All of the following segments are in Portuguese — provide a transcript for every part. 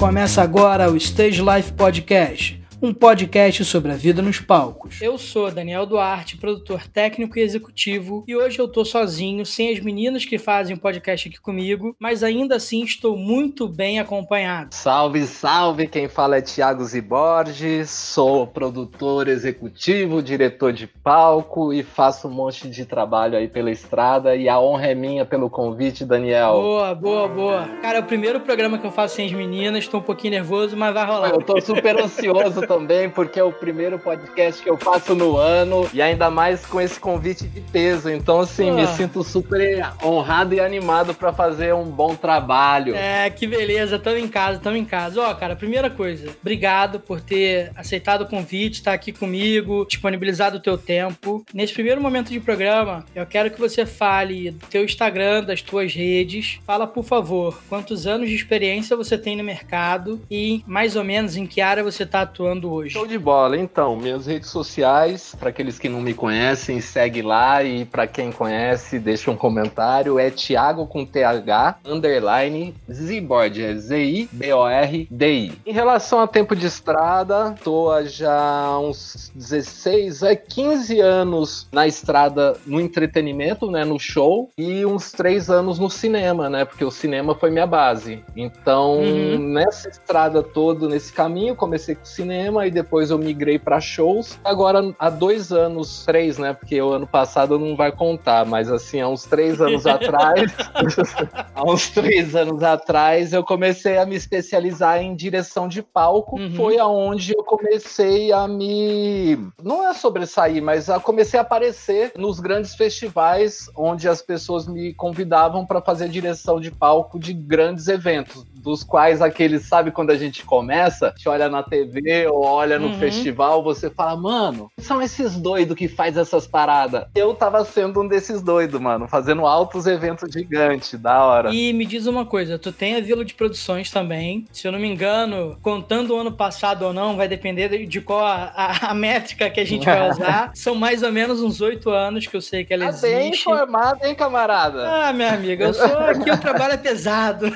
Começa agora o Stage Life Podcast um podcast sobre a vida nos palcos. Eu sou Daniel Duarte, produtor técnico e executivo, e hoje eu tô sozinho, sem as meninas que fazem o podcast aqui comigo, mas ainda assim estou muito bem acompanhado. Salve, salve! Quem fala é Thiago Ziborges, sou produtor executivo, diretor de palco e faço um monte de trabalho aí pela estrada e a honra é minha pelo convite, Daniel. Boa, boa, boa. Cara, é o primeiro programa que eu faço sem as meninas, tô um pouquinho nervoso, mas vai rolar. Eu tô super ansioso também, porque é o primeiro podcast que eu faço no ano e ainda mais com esse convite de peso. Então, assim, me sinto super honrado e animado para fazer um bom trabalho. É, que beleza, tamo em casa, tamo em casa. Ó, cara, primeira coisa, obrigado por ter aceitado o convite, estar tá aqui comigo, disponibilizado o teu tempo. Nesse primeiro momento de programa, eu quero que você fale do teu Instagram, das tuas redes. Fala, por favor, quantos anos de experiência você tem no mercado e mais ou menos em que área você está atuando hoje? Show de bola. Então, minhas redes sociais, para aqueles que não me conhecem, segue lá e para quem conhece, deixa um comentário. É Thiago com TH underline Zboard, é Z I B O R D I. Em relação a tempo de estrada, tô há já uns 16, é 15 anos na estrada no entretenimento, né, no show e uns 3 anos no cinema, né? Porque o cinema foi minha base. Então, uhum. nessa estrada toda, nesse caminho, comecei com cinema cinema e depois eu migrei para shows. Agora, há dois anos, três, né? Porque o ano passado não vai contar, mas assim, há uns três anos atrás, há uns três anos atrás, eu comecei a me especializar em direção de palco. Uhum. Foi aonde eu comecei a me. Não é sobressair, mas a comecei a aparecer nos grandes festivais onde as pessoas me convidavam para fazer direção de palco de grandes eventos dos quais aqueles, sabe, quando a gente começa, te olha na TV ou olha no uhum. festival, você fala, mano, são esses doidos que faz essas paradas. Eu tava sendo um desses doidos, mano, fazendo altos eventos gigantes, da hora. E me diz uma coisa, tu tem a Vila de Produções também, se eu não me engano, contando o ano passado ou não, vai depender de qual a, a, a métrica que a gente vai usar. são mais ou menos uns oito anos que eu sei que ela tá existe. bem informado, hein, camarada? Ah, minha amiga, eu sou aqui, o trabalho é pesado.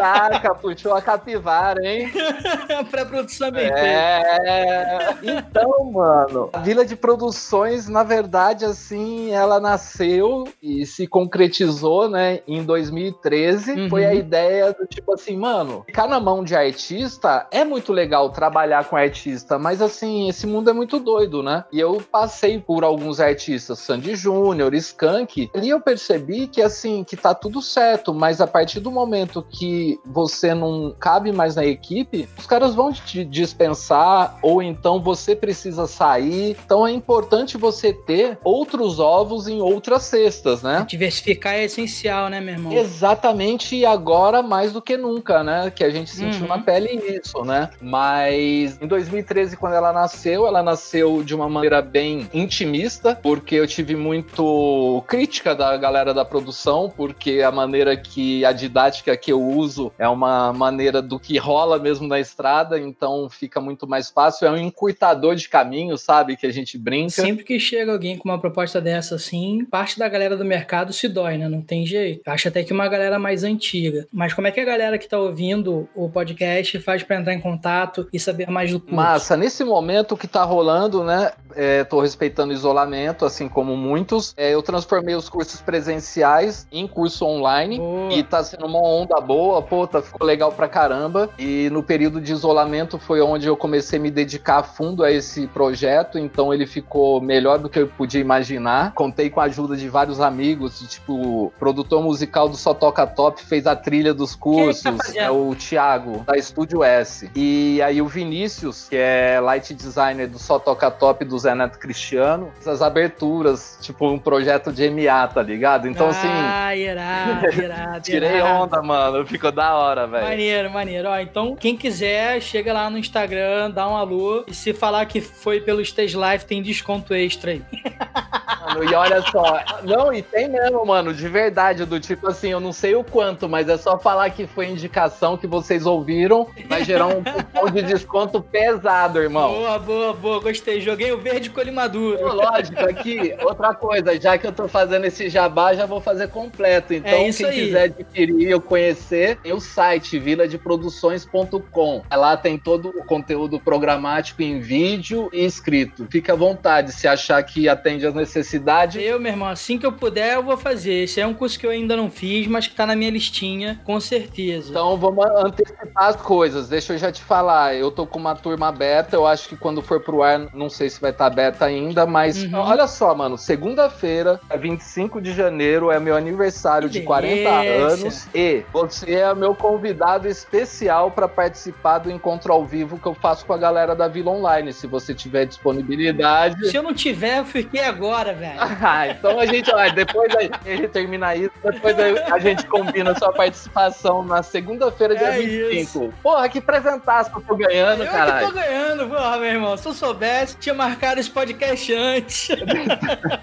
Caraca, puxou a capivara, hein? pra produção bem É. Então, mano, a Vila de Produções, na verdade, assim, ela nasceu e se concretizou, né, em 2013. Uhum. Foi a ideia do tipo assim, mano, ficar na mão de artista é muito legal trabalhar com artista, mas assim, esse mundo é muito doido, né? E eu passei por alguns artistas, Sandy Júnior, Skank, ali eu percebi que assim, que tá tudo certo, mas a partir do momento que você não cabe mais na equipe, os caras vão te dispensar ou então você precisa sair. Então é importante você ter outros ovos em outras cestas, né? Diversificar é essencial, né, meu irmão? Exatamente, e agora mais do que nunca, né? Que a gente sentiu uhum. na pele isso, né? Mas em 2013, quando ela nasceu, ela nasceu de uma maneira bem intimista, porque eu tive muito crítica da galera da produção, porque a maneira que a didática que eu uso uso é uma maneira do que rola mesmo na estrada, então fica muito mais fácil. É um encurtador de caminho, sabe? Que a gente brinca. Sempre que chega alguém com uma proposta dessa assim, parte da galera do mercado se dói, né? Não tem jeito. Acho até que uma galera mais antiga. Mas como é que a galera que tá ouvindo o podcast faz para entrar em contato e saber mais do curso? Massa, nesse momento o que tá rolando, né? É, tô respeitando o isolamento, assim como muitos. É, eu transformei os cursos presenciais em curso online boa. e tá sendo uma onda boa pô, tá, ficou legal pra caramba. E no período de isolamento foi onde eu comecei a me dedicar a fundo a esse projeto, então ele ficou melhor do que eu podia imaginar. Contei com a ajuda de vários amigos, tipo, produtor musical do Só Toca Top fez a trilha dos cursos, tá é o Thiago, da Estúdio S. E aí o Vinícius, que é light designer do Só Toca Top do Zé Neto Cristiano, essas aberturas, tipo um projeto de MA, tá ligado? Então, ah, assim. Ah, irado, irado. tirei irado. onda, mano. Ficou da hora, velho. Maneiro, maneiro. Ó, então, quem quiser, chega lá no Instagram, dá um alô. E se falar que foi pelo Stage Life, tem desconto extra aí. Mano, e olha só, não, e tem mesmo, mano, de verdade, do tipo assim, eu não sei o quanto, mas é só falar que foi indicação que vocês ouviram, vai gerar um cupom de desconto pesado, irmão. Boa, boa, boa, gostei. Joguei o verde colimaduro. Pô, lógico, aqui, outra coisa, já que eu tô fazendo esse jabá, já vou fazer completo. Então, É quem aí. quiser adquirir ou conhecer, tem o site viladeproduções.com. Lá tem todo o conteúdo programático em vídeo e escrito. Fique à vontade, se achar que atende às necessidades. Eu, meu irmão, assim que eu puder, eu vou fazer. Esse é um curso que eu ainda não fiz, mas que tá na minha listinha, com certeza. Então vamos antecipar as coisas. Deixa eu já te falar. Eu tô com uma turma aberta. Eu acho que quando for pro ar, não sei se vai estar aberta ainda, mas Uhum. olha só, mano. Segunda-feira, é 25 de janeiro, é meu aniversário Que de 40 delícia. anos. E você é meu convidado especial para participar do encontro ao vivo que eu faço com a galera da Vila Online. Se você tiver disponibilidade. Se eu não tiver, eu fiquei agora, velho. Ah, então a gente, ó, depois a gente termina isso, depois a gente combina sua participação na segunda-feira, dia É 25. Porra, que presentaço que eu tô ganhando, eu que caralho. tô ganhando, porra, meu irmão. Se eu soubesse, tinha marcado esse podcast antes.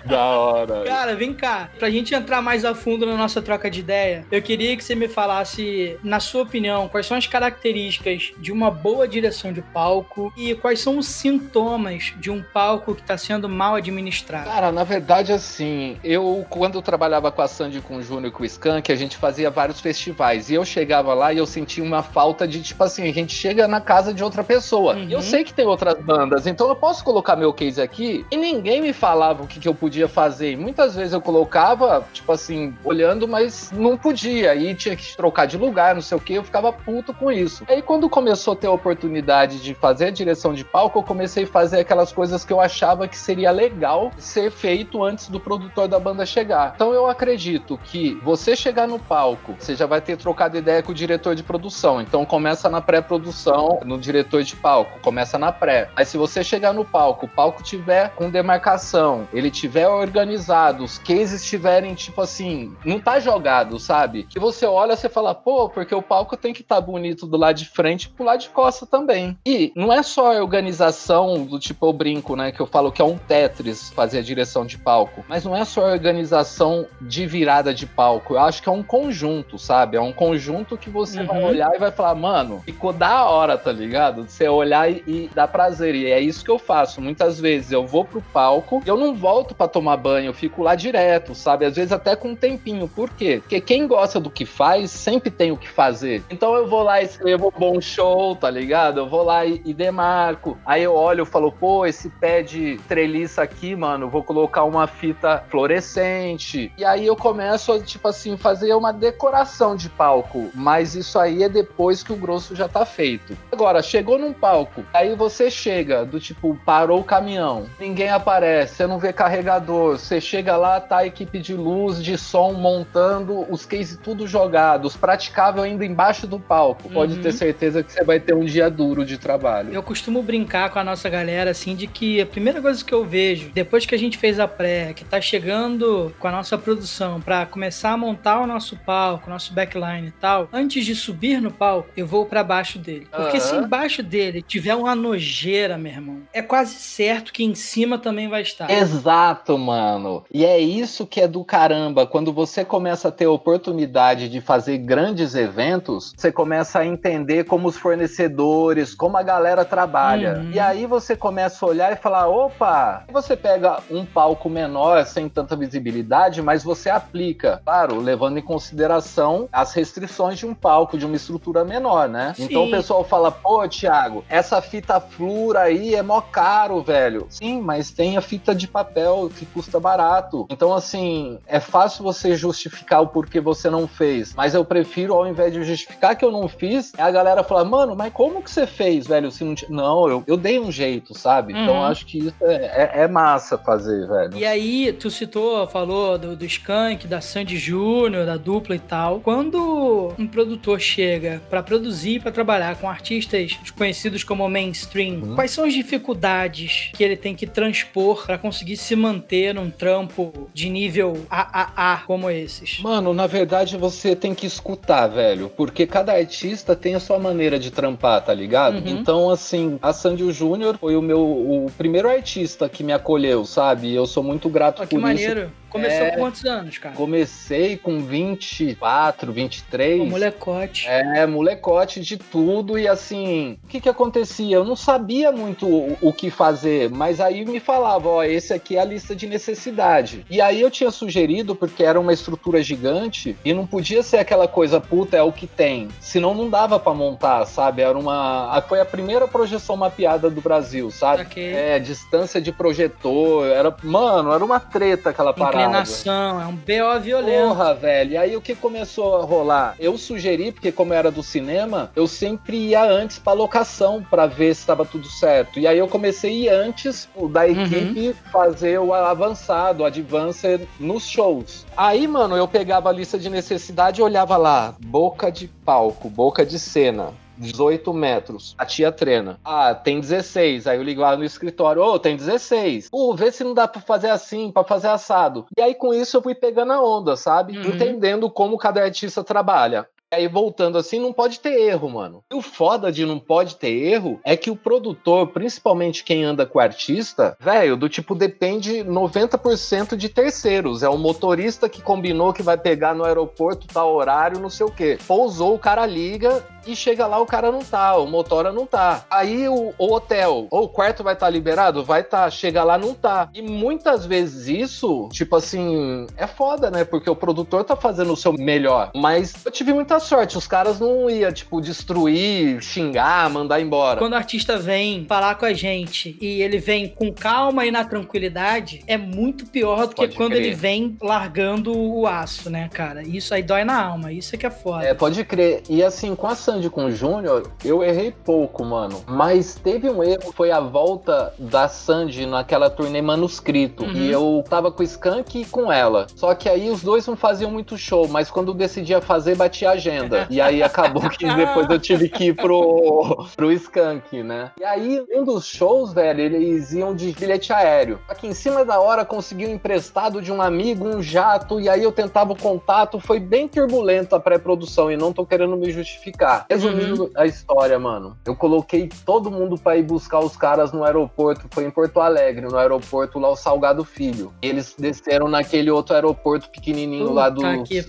Da hora. Cara, vem cá. Pra gente entrar mais a fundo na nossa troca de ideia, eu queria que você me falasse, na sua opinião, quais são as características de uma boa direção de palco e quais são os sintomas de um palco que tá sendo mal administrado. Cara, na verdade, assim, eu, quando eu trabalhava com a Sandy, com o Júnior e com o Skank, a gente fazia vários festivais. E eu chegava lá e eu sentia uma falta de, tipo assim, a gente chega na casa de outra pessoa. Uhum. E eu sei que tem outras bandas, então eu posso colocar meu aqui e ninguém me falava o que, que eu podia fazer. E muitas vezes eu colocava, tipo assim, olhando, mas não podia. E tinha que trocar de lugar, não sei o que, eu ficava puto com isso. Aí quando começou a ter a oportunidade de fazer a direção de palco, eu comecei a fazer aquelas coisas que eu achava que seria legal ser feito antes do produtor da banda chegar. Então eu acredito que você chegar no palco, você já vai ter trocado ideia com o diretor de produção. Então começa na pré-produção, no diretor de palco, começa na pré. Aí se você chegar no palco, o palco tiver com demarcação, ele tiver organizado, os cases estiverem tipo assim, não tá jogado, sabe? Que você olha, você fala, pô, porque o palco tem que estar tá bonito do lado de frente pro lado de costa também. E não é só a organização do tipo eu brinco, né, que eu falo que é um Tetris fazer a direção de palco, mas não é só a organização de virada de palco. Eu acho que é um conjunto, sabe? É um conjunto que você vai Uhum. olhar e vai falar, mano, ficou da hora, tá ligado? Você olhar e, e dar prazer. E é isso que eu faço. Muitas vezes eu vou pro palco eu não volto pra tomar banho, eu fico lá direto, sabe? Às vezes até com um tempinho. Por quê? Porque quem gosta do que faz sempre tem o que fazer. Então eu vou lá e escrevo um bom show, tá ligado? Eu vou lá e, e demarco. Aí eu olho e falo, pô, esse pé de treliça aqui, mano, vou colocar uma fita fluorescente. E aí eu começo a, tipo assim, fazer uma decoração de palco. Mas isso aí é depois que o grosso já tá feito. Agora, chegou num palco, aí você chega, do tipo, parou o caminhão, ninguém aparece, você não vê carregador, você chega lá, tá a equipe de luz, de som montando os cases tudo jogados, praticável ainda embaixo do palco. Pode Uhum. ter certeza que você vai ter um dia duro de trabalho. Eu costumo brincar com a nossa galera, assim, de que a primeira coisa que eu vejo, depois que a gente fez a pré, que tá chegando com a nossa produção pra começar a montar o nosso palco, nosso backline e tal, antes de subir no palco, eu vou pra baixo dele. Porque Aham. se embaixo dele tiver uma nojeira, meu irmão, é quase certo que em cima também vai estar. Exato, mano. E é isso que é do caramba. Quando você começa a ter a oportunidade de fazer grandes eventos, você começa a entender como os fornecedores, como a galera trabalha. Uhum. E aí você começa a olhar e falar: opa, você pega um palco menor, sem tanta visibilidade, mas você aplica, claro, levando em consideração as restrições de um palco, de uma estrutura menor, né? Sim. Então o pessoal fala: pô, Thiago, essa fita flura aí é mó caro, velho. Sim, mas tem a fita de papel que custa barato. Então, assim, é fácil você justificar o porquê você não fez. Mas eu prefiro, ao invés de justificar que eu não fiz, é a galera falar, mano, mas como que você fez, velho? Se não, ti-" não eu, eu dei um jeito, sabe? Então Uhum. eu acho que isso é, é- é massa fazer, velho. E aí, tu citou, falou do, do Skank, da Sandy Júnior, da dupla e tal. Quando um produtor chega pra produzir, pra trabalhar com artistas conhecidos como mainstream, Uhum. quais são as dificuldades que ele tem que transpor pra conseguir se manter num trampo de nível AAA como esses? Mano, na verdade você tem que escutar, velho, porque cada artista tem a sua maneira de trampar, tá ligado? Uhum. Então, assim, a Sandy Júnior foi o meu o primeiro artista que me acolheu, sabe? E Eu sou muito grato que por isso. maneiro. Começou é, com quantos anos, cara? Comecei com 24, 23. Pô, molecote. É, molecote de tudo. E assim, o que que acontecia? Eu não sabia muito o, o que fazer, mas aí me falava, ó, esse aqui é a lista de necessidade. E aí eu tinha sugerido, porque era uma estrutura gigante, e não podia ser aquela coisa, puta, é o que tem. Senão não dava para montar, sabe? Era uma. Foi a primeira projeção mapeada do Brasil, sabe? Okay. É, distância de projetor. Era. Mano, era uma treta aquela parada. Inclinação, é um BO violento. Porra, velho. E aí o que começou a rolar? Eu sugeri, porque como era do cinema, eu sempre ia antes pra locação para ver se estava tudo certo. E aí eu comecei a ir antes da uhum. equipe uhum. fazer o avançado, o advance nos shows. Aí, mano, eu pegava a lista de necessidade e olhava lá, boca de palco, boca de cena. 18 metros. A tia treina. Ah, tem 16. Aí eu ligo lá no escritório. Ô, oh, tem 16. Pô, vê se não dá pra fazer assim, pra fazer assado. E aí com isso eu fui pegando a onda, sabe? Uhum. Entendendo como cada artista trabalha. Aí voltando assim, não pode ter erro, mano. E o foda de não pode ter erro é que o produtor, principalmente quem anda com o artista, velho, do tipo depende 90% de terceiros. É o motorista que combinou que vai pegar no aeroporto tal horário, não sei o quê. Pousou, o cara liga e chega lá o cara não tá, o motora não tá. Aí o, o hotel, ou o quarto vai estar tá liberado? Vai tá, chega lá não tá. E muitas vezes isso, tipo assim, é foda, né? Porque o produtor tá fazendo o seu melhor. Mas eu tive muita sorte, os caras não iam, tipo, destruir, xingar, mandar embora. Quando o artista vem falar com a gente e ele vem com calma e na tranquilidade, é muito pior do que quando crer. ele vem largando o aço, né, cara? Isso aí dói na alma, isso é que é foda. É, pode crer. E assim, com a Com o Júnior, eu errei pouco, mano. Mas teve um erro, foi a volta da Sandy naquela turnê manuscrito. Uhum. E eu tava com o Skank e com ela. Só que aí os dois não faziam muito show, mas quando eu decidia fazer, batia a agenda. E aí acabou que depois eu tive que ir pro, pro Skank, né? E aí, um dos shows, velho, eles iam de bilhete aéreo. Aqui em cima da hora consegui um emprestado de um amigo, um jato, e aí eu tentava o contato. Foi bem turbulento a pré-produção e não tô querendo me justificar. Resumindo uhum. a história, mano, eu coloquei todo mundo para ir buscar os caras no aeroporto, foi em Porto Alegre, no aeroporto lá o Salgado Filho. Eles desceram naquele outro aeroporto pequenininho Puta lá do.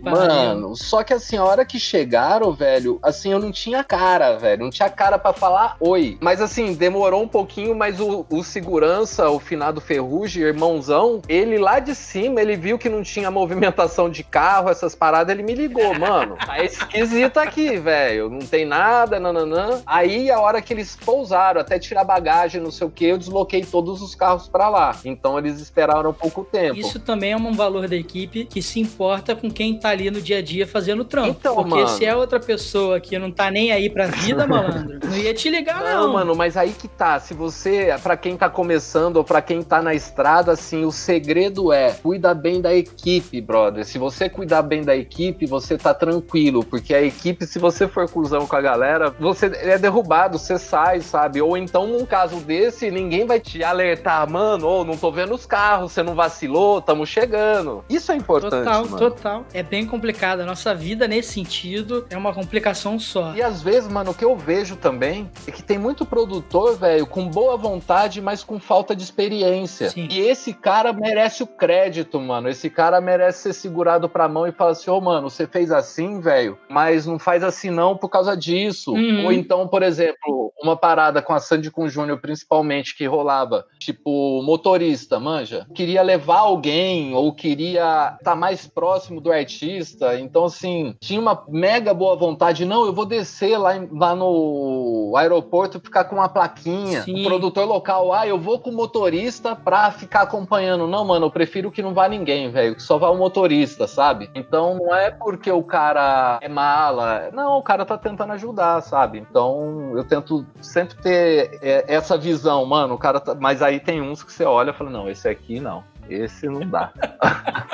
Mano, só que assim, a hora que chegaram, velho, assim, eu não tinha cara, velho, não tinha cara para falar oi. Mas assim, demorou um pouquinho, mas o, o segurança, o finado Ferrugem, irmãozão, ele lá de cima, ele viu que não tinha movimentação de carro, essas paradas, ele me ligou, mano. Tá esquisito aqui, velho. Não tem nada, nananã. Aí, a hora que eles pousaram, até tirar bagagem, não sei o que, eu desloquei todos os carros para lá. Então, eles esperaram pouco tempo. Isso também é um valor da equipe que se importa com quem tá ali no dia a dia fazendo trampo. Então, Porque mano... se é outra pessoa que não tá nem aí pra vida, malandro, não ia te ligar, não. Não, mano, mas aí que tá. Se você, para quem tá começando ou para quem tá na estrada, assim, o segredo é cuida bem da equipe, brother. Se você cuidar bem da equipe, você tá tranquilo. Porque a equipe, se você for cuzão com a galera, você é derrubado, você sai, sabe? Ou então, num caso desse, ninguém vai te alertar, mano, ou oh, não tô vendo os carros, você não vacilou, tamo chegando. Isso é importante. Total, mano. total. É bem complicado. A nossa vida, nesse sentido, é uma complicação só. E às vezes, mano, o que eu vejo também é que tem muito produtor, velho, com boa vontade, mas com falta de experiência. Sim. E esse cara merece o crédito, mano. Esse cara merece ser segurado pra mão e falar assim: ô, oh, mano, você fez assim, velho, mas não faz assim não por causa disso. Uhum. Ou então, por exemplo, uma parada com a Sandy com o Júnior, principalmente, que rolava, tipo, motorista, manja, queria levar alguém ou queria estar tá mais próximo do artista. Então, assim, tinha uma mega boa vontade. Não, eu vou descer lá, em, lá no aeroporto ficar com uma plaquinha. Sim. O produtor local, ah, eu vou com o motorista pra ficar acompanhando. Não, mano, eu prefiro que não vá ninguém, velho, que só vá o motorista, sabe? Então, não é porque o cara é mala. Não, o cara tá tentando ajudar, sabe? Então eu tento sempre ter é, essa visão, mano. O cara tá... Mas aí tem uns que você olha e fala: não, esse aqui não. Esse não dá.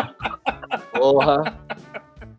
Porra.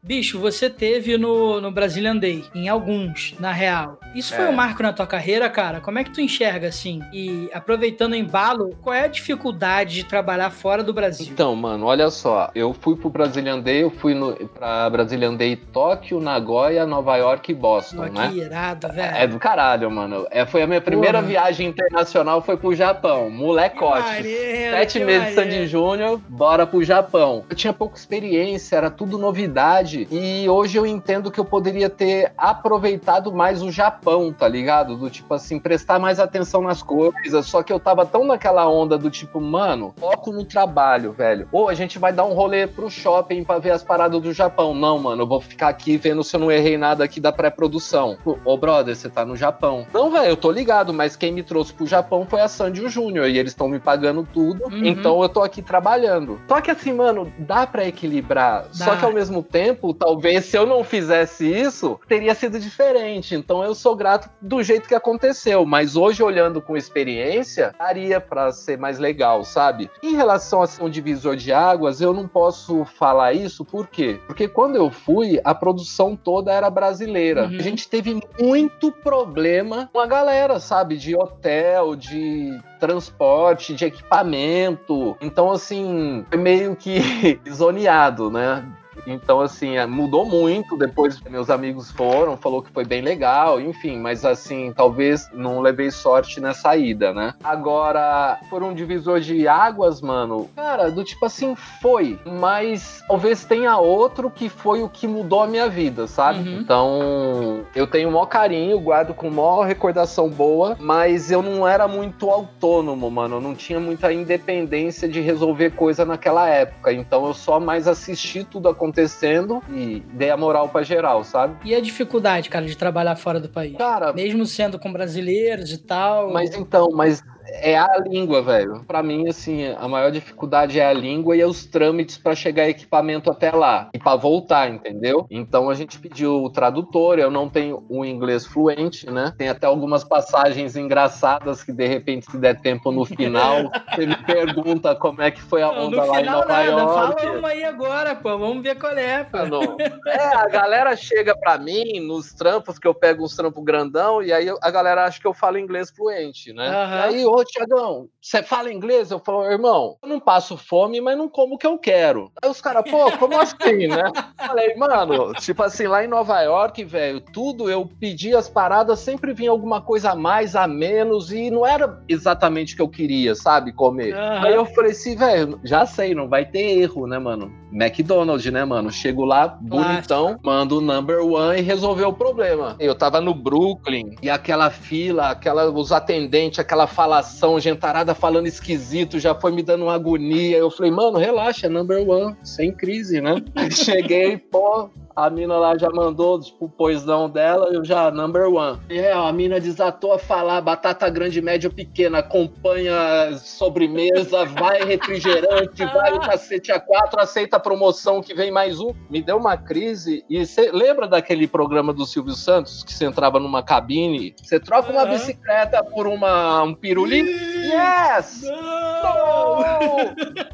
Bicho, você teve no, no Brazilian Day, em alguns, na real. Isso foi É. um marco na tua carreira, cara? Como é que tu enxerga assim? E aproveitando o embalo, qual é a dificuldade de trabalhar fora do Brasil? Então, mano, olha só. Eu fui pro Brazilian Day, eu fui no, pra Brazilian Day Tóquio, Nagoya, Nova York e Boston, Pô, né? que irado, velho. É do caralho, mano. É, foi a minha primeira Porra. viagem internacional, foi pro Japão. Molecote. maneiro, Sete que meses de. Sandy Júnior, bora pro Japão. Eu tinha pouca experiência, era tudo novidade. E hoje eu entendo que eu poderia ter aproveitado mais o Japão, tá ligado? Do tipo assim, prestar mais atenção nas coisas. Só que eu tava tão naquela onda do tipo, mano, foco no trabalho, velho. Ou a gente vai dar um rolê pro shopping pra ver as paradas do Japão. Não, mano, eu vou ficar aqui vendo se eu não errei nada aqui da pré-produção. Ô, brother, você tá no Japão. Não, velho, eu tô ligado, mas quem me trouxe pro Japão foi a Sandy e o Júnior. E eles estão me pagando tudo. Uhum. Então eu tô aqui trabalhando. Só que assim, mano, dá pra equilibrar. Dá. Só que ao mesmo tempo, talvez se eu não fizesse isso, teria sido diferente. Então eu sou grato do jeito que aconteceu. Mas hoje, olhando com experiência, daria pra ser mais legal, sabe? Em relação a ser um divisor de águas, eu não posso falar isso, por quê? Porque quando eu fui, a produção toda era brasileira. Uhum. A gente teve muito problema com a galera, sabe? De hotel, de transporte, de equipamento. Então, assim, foi meio que zoneado, né? Então, assim, é, mudou muito. Depois meus amigos foram, falou que foi bem legal, enfim, mas assim, talvez não levei sorte nessa ida, né? Agora, por um divisor de águas, mano, cara, do tipo assim, foi, mas talvez tenha outro que foi o que mudou a minha vida, sabe? Uhum. Então, eu tenho o maior carinho, guardo com maior recordação boa, mas eu não era muito autônomo, mano. Eu não tinha muita independência de resolver coisa naquela época. Então, eu só mais assisti tudo acontecendo e dei a moral pra geral, sabe? E a dificuldade, cara, de trabalhar fora do país? Cara, Mesmo sendo com brasileiros e tal. mas então, mas é a língua, velho. Pra mim, assim, a maior dificuldade é a língua e os trâmites pra chegar equipamento até lá e pra voltar, entendeu? Então a gente pediu o tradutor. Eu não tenho o inglês fluente, né? Tem até algumas passagens engraçadas que de repente, se der tempo no final, você me pergunta como é que foi a Não, onda no lá em final Nova nada, York. fala uma aí agora, pô. Vamos ver qual é, pô. Não. É, a galera chega pra mim nos trampos, que eu pego uns trampos grandão, e aí a galera acha que eu falo inglês fluente, né? E aí, ô Tiagão, você fala inglês? Eu falo, irmão, eu não passo fome, mas não como o que eu quero. Aí os caras, pô, como assim, né? Falei, mano, tipo assim, lá em Nova York, velho, tudo eu pedi as paradas, sempre vinha alguma coisa a mais, a menos, e não era exatamente o que eu queria, sabe, comer. Aham. Aí eu falei assim, velho, já sei, não vai ter erro, né, mano? McDonald's, né, mano? Chego lá, bonitão, mando o number one e resolveu o problema. Eu tava no Brooklyn e aquela fila, aquela, os atendentes, aquela falação, gentarada falando esquisito, já foi me dando uma agonia. Eu falei, mano, relaxa, number one, sem crise, né? Cheguei, pô, a mina lá já mandou, tipo, o poisão dela, eu já, number one. É, a mina desatou a falar, batata grande, média, pequena, acompanha sobremesa, vai refrigerante, vai o cacete a quatro, aceita a promoção que vem mais um. Me deu uma crise, e você lembra daquele programa do Silvio Santos, que você entrava numa cabine, você troca uma Aham. bicicleta por uma, um pirulito? Yes! Não!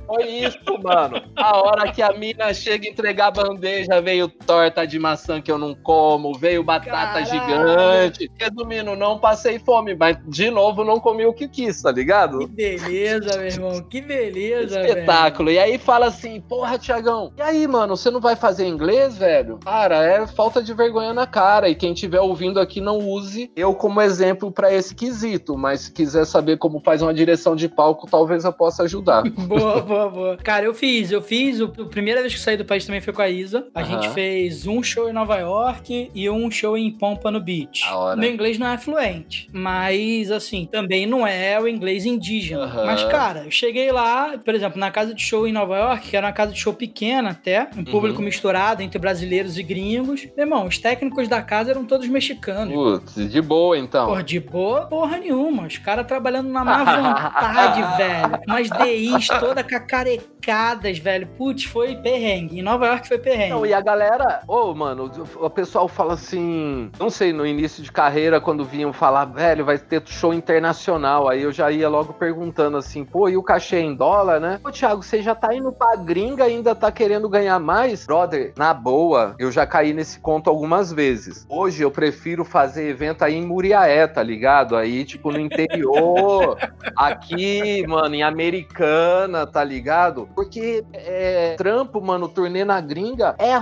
Foi isso, mano. A hora que a mina chega a entregar a bandeja, veio torta de maçã que eu não como, veio batata Caralho. gigante. Resumindo, não passei fome, mas de novo não comi o que quis, tá ligado? Que beleza, meu irmão. Que beleza, velho. Espetáculo. E aí fala assim, porra, Tiagão, e aí, mano, você não vai fazer inglês, velho? Cara, é falta de vergonha na cara. E quem estiver ouvindo aqui, não use eu como exemplo pra esse quesito. Mas se quiser saber como faz uma direção de palco, talvez eu possa ajudar. Boa, boa, boa. Cara, eu fiz, eu fiz. O, a primeira vez que saí do país também foi com a Isa. A Aham. gente fez um show em Nova York e um show em Pompano Beach. Meu inglês não é fluente, mas assim, também não é o inglês indígena. Mas, cara, eu cheguei lá, por exemplo, na casa de show em Nova York, que era uma casa de show pequena até, um público Uhum. misturado entre brasileiros e gringos. Meu irmão, os técnicos da casa eram todos mexicanos. Putz, de boa então. Porra, de boa, porra nenhuma. Os caras trabalhando na má vontade, velho. Umas DIs toda cacarecadas, velho. Putz, foi perrengue. Em Nova York foi perrengue. Não, e a galera, Ô, oh, mano, o pessoal fala assim. Não sei, no início de carreira, quando vinham falar, velho, vai ter show internacional. Aí eu já ia logo perguntando assim, pô, e o cachê em dólar, né? Ô, Thiago, você já tá indo pra gringa ainda tá querendo ganhar mais? Brother, na boa, eu já caí nesse conto algumas vezes. Hoje eu prefiro fazer evento aí em Muriaé, tá ligado? Aí, tipo, no interior, aqui, mano, em Americana, tá ligado? Porque é, trampo, mano, turnê na gringa é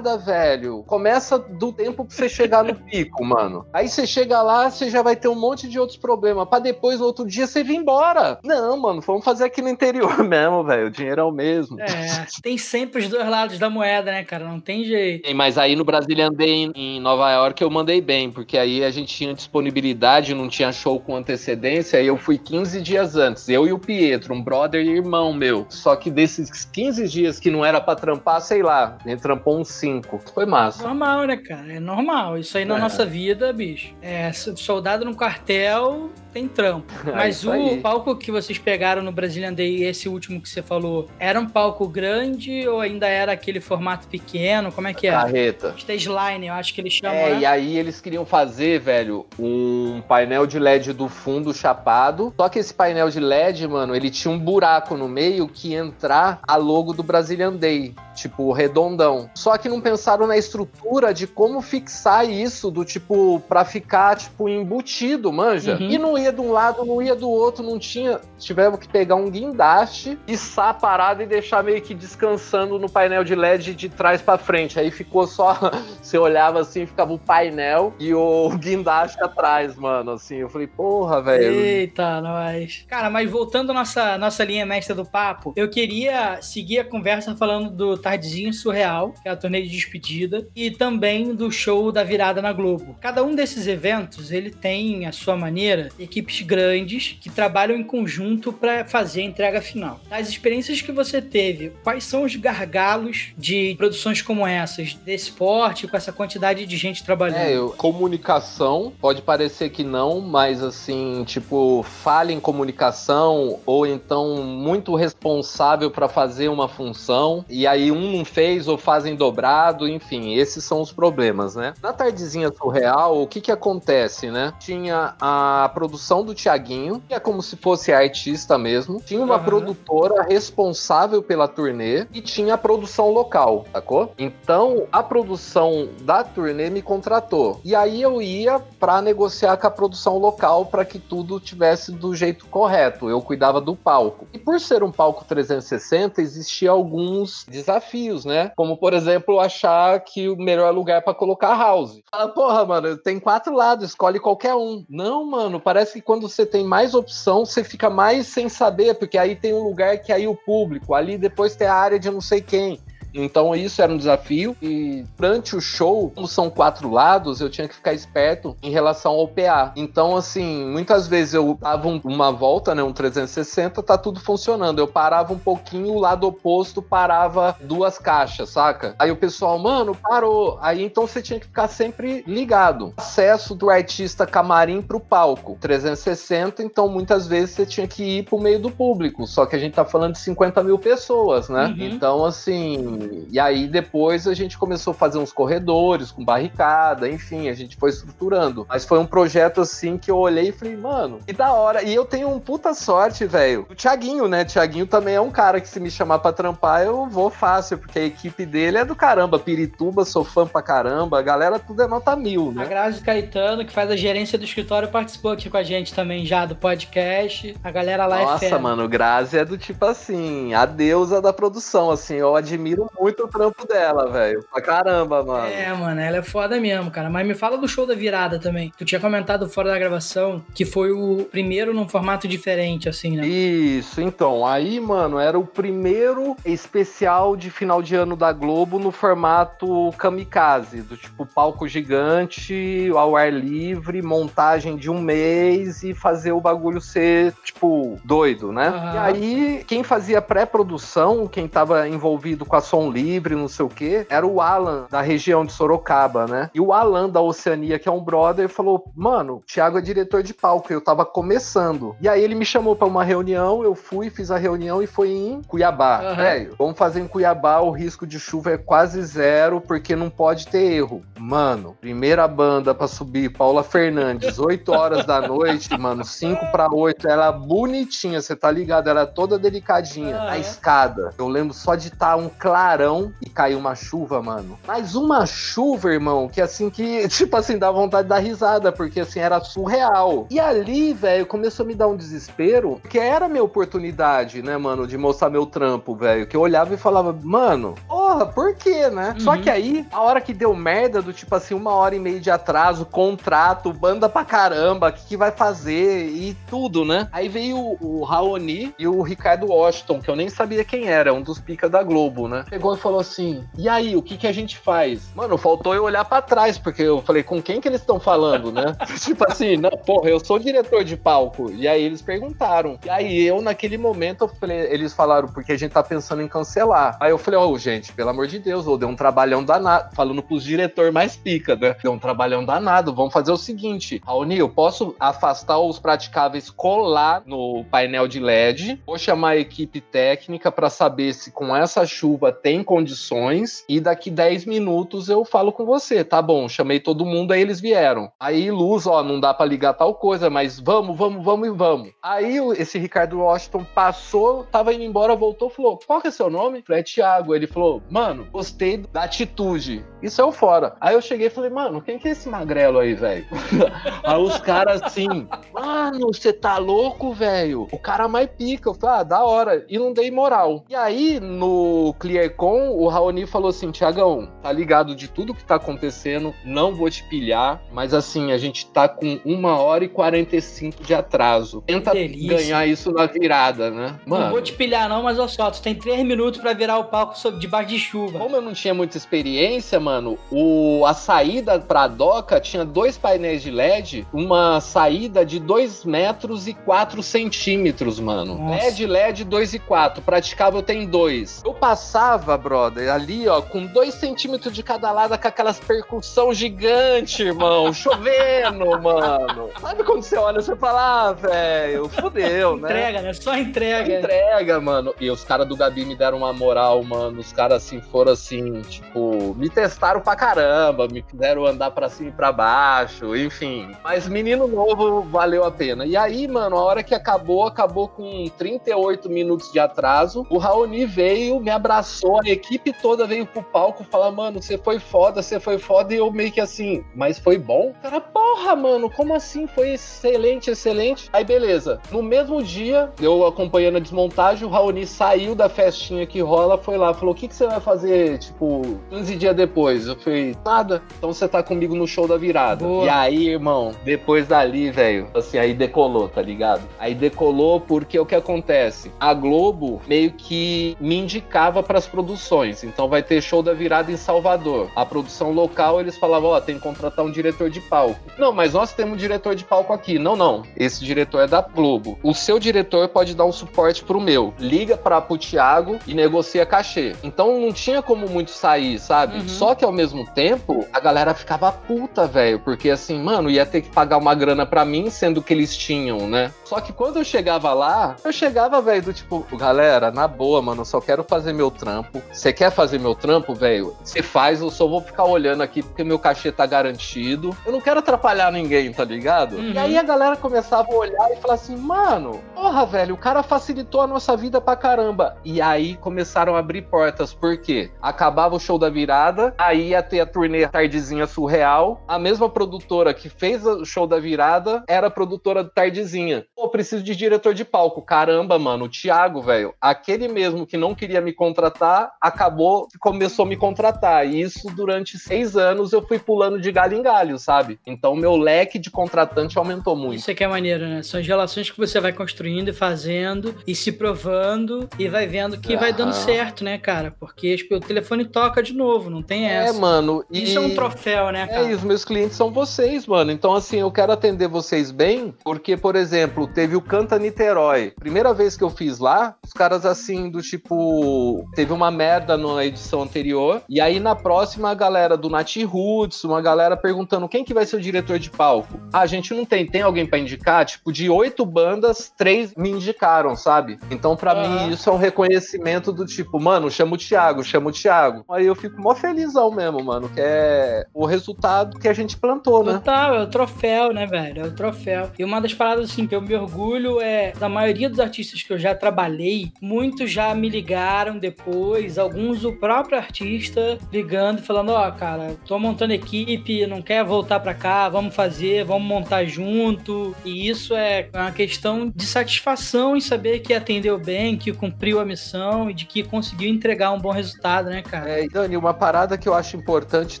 velho. Começa do tempo pra você chegar no pico, mano. Aí você chega lá, você já vai ter um monte de outros problemas. Pra depois, no outro dia, você vir embora. Não, mano, vamos fazer aqui no interior mesmo, velho. O dinheiro é o mesmo. É, tem sempre os dois lados da moeda, né, cara? Não tem jeito. Mas aí no Brasil andei em Nova York, eu mandei bem, porque aí a gente tinha disponibilidade, não tinha show com antecedência, e eu fui 15 dias antes. Eu e o Pietro, um brother e irmão meu. Só que desses 15 dias que não era pra trampar, sei lá, gente trampou uns 5. Foi massa. Normal, né, cara? É normal. Isso aí na é. nossa vida, bicho. É, soldado no quartel tem trampo. É Mas é o palco que vocês pegaram no Brazilian Day, esse último que você falou, era um palco grande ou ainda era aquele formato pequeno? Como é que é? Carreta. Stage line, eu acho que eles chamam. É, né? e aí eles queriam fazer, velho, um painel de LED do fundo chapado. Só que esse painel de LED, mano, ele tinha um buraco no meio que entrar a logo do Brazilian Day tipo, redondão. Só que não pensaram na estrutura de como fixar isso, do tipo, pra ficar, tipo, embutido, manja. Uhum. E não ia de um lado, não ia do outro, não tinha. Tivemos que pegar um guindaste, içar a parada e deixar meio que descansando no painel de LED de trás para frente. Aí ficou só. Você olhava assim, ficava o painel e o guindaste atrás, mano. Assim, eu falei, porra, velho. Eita, nós. Cara, mas voltando à nossa, nossa linha mestra do papo, eu queria seguir a conversa falando do Tardezinho Surreal, que é a turnê de despedida, e também do show da virada na Globo. Cada um desses eventos, ele tem a sua maneira, equipes grandes que trabalham em conjunto para fazer a entrega final. Das experiências que você teve, quais são os gargalos de produções como essas, desse porte, com essa quantidade de gente trabalhando? É, eu, comunicação, pode parecer que não, mas assim, tipo, falha em comunicação ou então muito responsável para fazer uma função e aí um não fez ou fazem dobrado, enfim, esses são os problemas, né? Na tardezinha surreal, o que que acontece, né? Tinha a produção do Tiaguinho, que é como se fosse artista mesmo, tinha uma uhum. produtora responsável pela turnê e tinha a produção local, sacou? Então, a produção da turnê me contratou. E aí eu ia para negociar com a produção local para que tudo tivesse do jeito correto. Eu cuidava do palco. E por ser um palco 360, existia alguns desafios desafios, né? Como, por exemplo, achar que o melhor lugar para colocar house. Fala, porra, mano, tem quatro lados, escolhe qualquer um. Não, mano, parece que quando você tem mais opção, você fica mais sem saber, porque aí tem um lugar que aí o público, ali depois tem a área de não sei quem. Então isso era um desafio. E durante o show, como são quatro lados, eu tinha que ficar esperto em relação ao PA. Então, assim, muitas vezes eu dava uma volta, né? Um 360, tá tudo funcionando. Eu parava um pouquinho, o lado oposto parava duas caixas, saca? Aí o pessoal, mano, parou. Aí então você tinha que ficar sempre ligado. Acesso do artista camarim pro palco. 360, então muitas vezes você tinha que ir pro meio do público. Só que a gente tá falando de 50 mil pessoas, né? Uhum. Então, assim, e aí depois a gente começou a fazer uns corredores com barricada, enfim, a gente foi estruturando. Mas foi um projeto assim que eu olhei e falei, mano, que da hora. E eu tenho um puta sorte, velho. O Thiaguinho, né? Thiaguinho também é um cara que se me chamar pra trampar, eu vou fácil, porque a equipe dele é do caramba. Pirituba, sou fã pra caramba. A galera tudo é nota mil, né? A Grazi Caetano, que faz a gerência do escritório, participou aqui com a gente também já do podcast. A galera lá Nossa, é Nossa, mano, Grazi é do tipo assim, a deusa da produção, assim. Eu admiro muito o trampo dela, velho. Pra caramba, mano. É, mano, ela é foda mesmo, cara. Mas me fala do show da virada também. Tu tinha comentado fora da gravação que foi o primeiro num formato diferente, assim, né? Isso, então. Aí, mano, era o primeiro especial de final de ano da Globo no formato kamikaze, do tipo palco gigante, ao ar livre, montagem de um mês e fazer o bagulho ser, tipo, doido, né? Uhum. E aí, quem fazia pré-produção, quem tava envolvido com a som som livre, não sei o quê, era o Alan, da região de Sorocaba, né? E o Alan da Oceania, que é um brother, falou: Mano, o Thiago é diretor de palco, eu tava começando. E aí ele me chamou para uma reunião, eu fui, fiz a reunião e foi em Cuiabá. Uhum. Velho, vamos fazer em Cuiabá, o risco de chuva é quase zero, porque não pode ter erro. Mano, primeira banda para subir, Paula Fernandes, 8 horas da noite, mano, 5 para 8, ela bonitinha, você tá ligado? Ela toda delicadinha. Uhum. A escada. Eu lembro só de estar tá um clarão e cair uma chuva, mano. Mas uma chuva, irmão, que assim que, tipo assim, dá vontade de dar risada, porque assim, era surreal. E ali, velho, começou a me dar um desespero, que era minha oportunidade, né, mano, de mostrar meu trampo, velho. Que eu olhava e falava, mano, porra, por quê, né? Uhum. Só que aí, a hora que deu merda, do tipo assim, uma hora e meia de atraso, contrato, banda pra caramba, o que, que vai fazer e tudo, né? Aí veio o, o Raoni e o Ricardo Washington, que eu nem sabia quem era, um dos pica da Globo, né? Pegou e falou assim: e aí, o que, que a gente faz? Mano, faltou eu olhar para trás, porque eu falei, com quem que eles estão falando, né? tipo assim, não, porra, eu sou diretor de palco. E aí eles perguntaram. E aí eu, naquele momento, eu falei, eles falaram, porque a gente tá pensando em cancelar. Aí eu falei, ô, oh, gente, pelo amor de Deus, ou deu um trabalhão danado. Falando pros diretor mais pica, né? Deu um trabalhão danado. Vamos fazer o seguinte: Raoni, eu posso afastar os praticáveis colar no painel de LED. Vou chamar a equipe técnica para saber se com essa chuva tem condições. E daqui 10 minutos eu falo com você. Tá bom, chamei todo mundo, aí eles vieram. Aí, luz, ó, não dá para ligar tal coisa, mas vamos, vamos, vamos e vamos. Aí esse Ricardo Washington passou, tava indo embora, voltou, falou: qual que é seu nome? Falei, é Thiago. Ele falou, mano, gostei da atitude. Isso é o fora. Aí eu cheguei e falei, mano, quem que é esse magrelo aí, velho? aí os caras assim, mano, você tá louco, velho? O cara mais pica. Eu falei, ah, da hora. E não dei moral. E aí, no ClearCon, o Raoni falou assim, Tiagão, tá ligado de tudo que tá acontecendo, não vou te pilhar, mas assim, a gente tá com uma hora e 45 de atraso. Tenta ganhar isso na virada, né? Mano, não vou te pilhar não, mas olha só, tu tem três minutos para virar o palco sob, debaixo de chuva. Como eu não tinha muita experiência, mano, o, a saída pra doca tinha dois painéis de LED, uma saída de 2 metros e 4 centímetros, mano. Nossa. LED, LED 2 e 4. Praticável tem dois. Eu passava, brother, ali, ó, com 2 centímetros de cada lado, com aquelas percussão gigante, irmão. Chovendo, mano. Sabe quando você olha e você fala, ah, velho, fudeu, né? Entrega, né? Só entrega. Entrega, mano. E os caras do Gabi me deram uma moral, mano. Os caras, assim, foram assim, tipo, me testaram pra caramba, me fizeram andar pra cima e pra baixo, enfim. Mas menino novo valeu a pena. E aí, mano, a hora que acabou, acabou com 38 minutos de atraso. O Raoni veio, me abraçou, a equipe toda veio pro palco falar, mano, você foi foda, você foi foda. E eu meio que assim, mas foi bom? Cara, porra, mano, como assim? Foi excelente, excelente. Aí, beleza. No mesmo dia, eu acompanhando a desmontagem, o Raoni saiu da festinha que rola, foi lá, falou: o que, que você vai fazer, tipo, 15 dias depois? Eu falei, nada. Então você tá comigo no show da virada. Boa. E aí, irmão, depois dali, velho, assim, aí decolou, tá ligado? Aí decolou porque o que acontece? A Globo meio que me indicava para as produções. Então vai ter show da virada em Salvador. A produção local, eles falavam, ó, oh, tem que contratar um diretor de palco. Não, mas nós temos um diretor de palco aqui. Não, não. Esse diretor é da Globo. O seu diretor pode dar um suporte pro meu. Liga para pro Thiago e negocia cachê. Então não tinha como muito sair, sabe? Uhum. Só que ao mesmo tempo, a galera ficava puta, velho, porque assim, mano, ia ter que pagar uma grana para mim, sendo que eles tinham, né? Só que quando eu chegava lá, eu chegava, velho, do tipo, galera, na boa, mano, só quero fazer meu trampo. Você quer fazer meu trampo, velho? Você faz, eu só vou ficar olhando aqui porque meu cachê tá garantido. Eu não quero atrapalhar ninguém, tá ligado? Uhum. E aí a galera começava a olhar e falar assim, mano, porra, velho, o cara facilitou a nossa vida pra caramba. E aí começaram a abrir portas, por quê? Acabava o show da virada, aí ia ter a turnê Tardezinha Surreal. A mesma produtora que fez o show da virada era a produtora do Tardezinha. Pô, preciso de diretor de palco. Caramba, mano, o Thiago, velho, aquele mesmo que não queria me contratar, acabou e começou a me contratar. E isso durante seis anos eu fui pulando de galho em galho, sabe? Então meu leque de contratante aumentou muito. Isso aqui é maneiro, né? São as relações que você vai construindo e fazendo e se provando e vai vendo que vai dando certo, né, cara? Porque tipo, o telefone toca de novo, não tem é, essa. É, mano. E, isso é um troféu, né, cara? É, e os meus clientes são vocês, mano. Então, assim, eu quero atender vocês bem, porque, por exemplo, teve o Canta Niterói. Primeira vez que eu fiz lá, os caras, assim, do tipo. Teve uma merda na edição anterior. E aí, na próxima, a galera do Nati Roots, uma galera perguntando quem que vai ser o diretor de palco. Ah, a gente não tem. Tem alguém para indicar? Tipo, de oito bandas, três me indicaram, sabe? Então, para uhum. mim, isso é um reconhecimento do tipo, mano, chama o Thiago, chama o Thiago. Aí eu fico mó felizão mesmo, mano, que é o resultado que a gente plantou, né? Total, é o troféu, né, velho? É o troféu. E uma das paradas, assim, que eu me orgulho é, da maioria dos artistas que eu já trabalhei, muitos já me ligaram depois, alguns o próprio artista ligando falando, ó, oh, cara, tô montando equipe, não quer voltar pra cá, vamos fazer, vamos montar junto. E isso é uma questão de satisfação em saber que atendeu bem, que cumpriu a missão e de que conseguiu entregar um bom resultado, né, cara? É, e Dani, uma parada que eu acho importante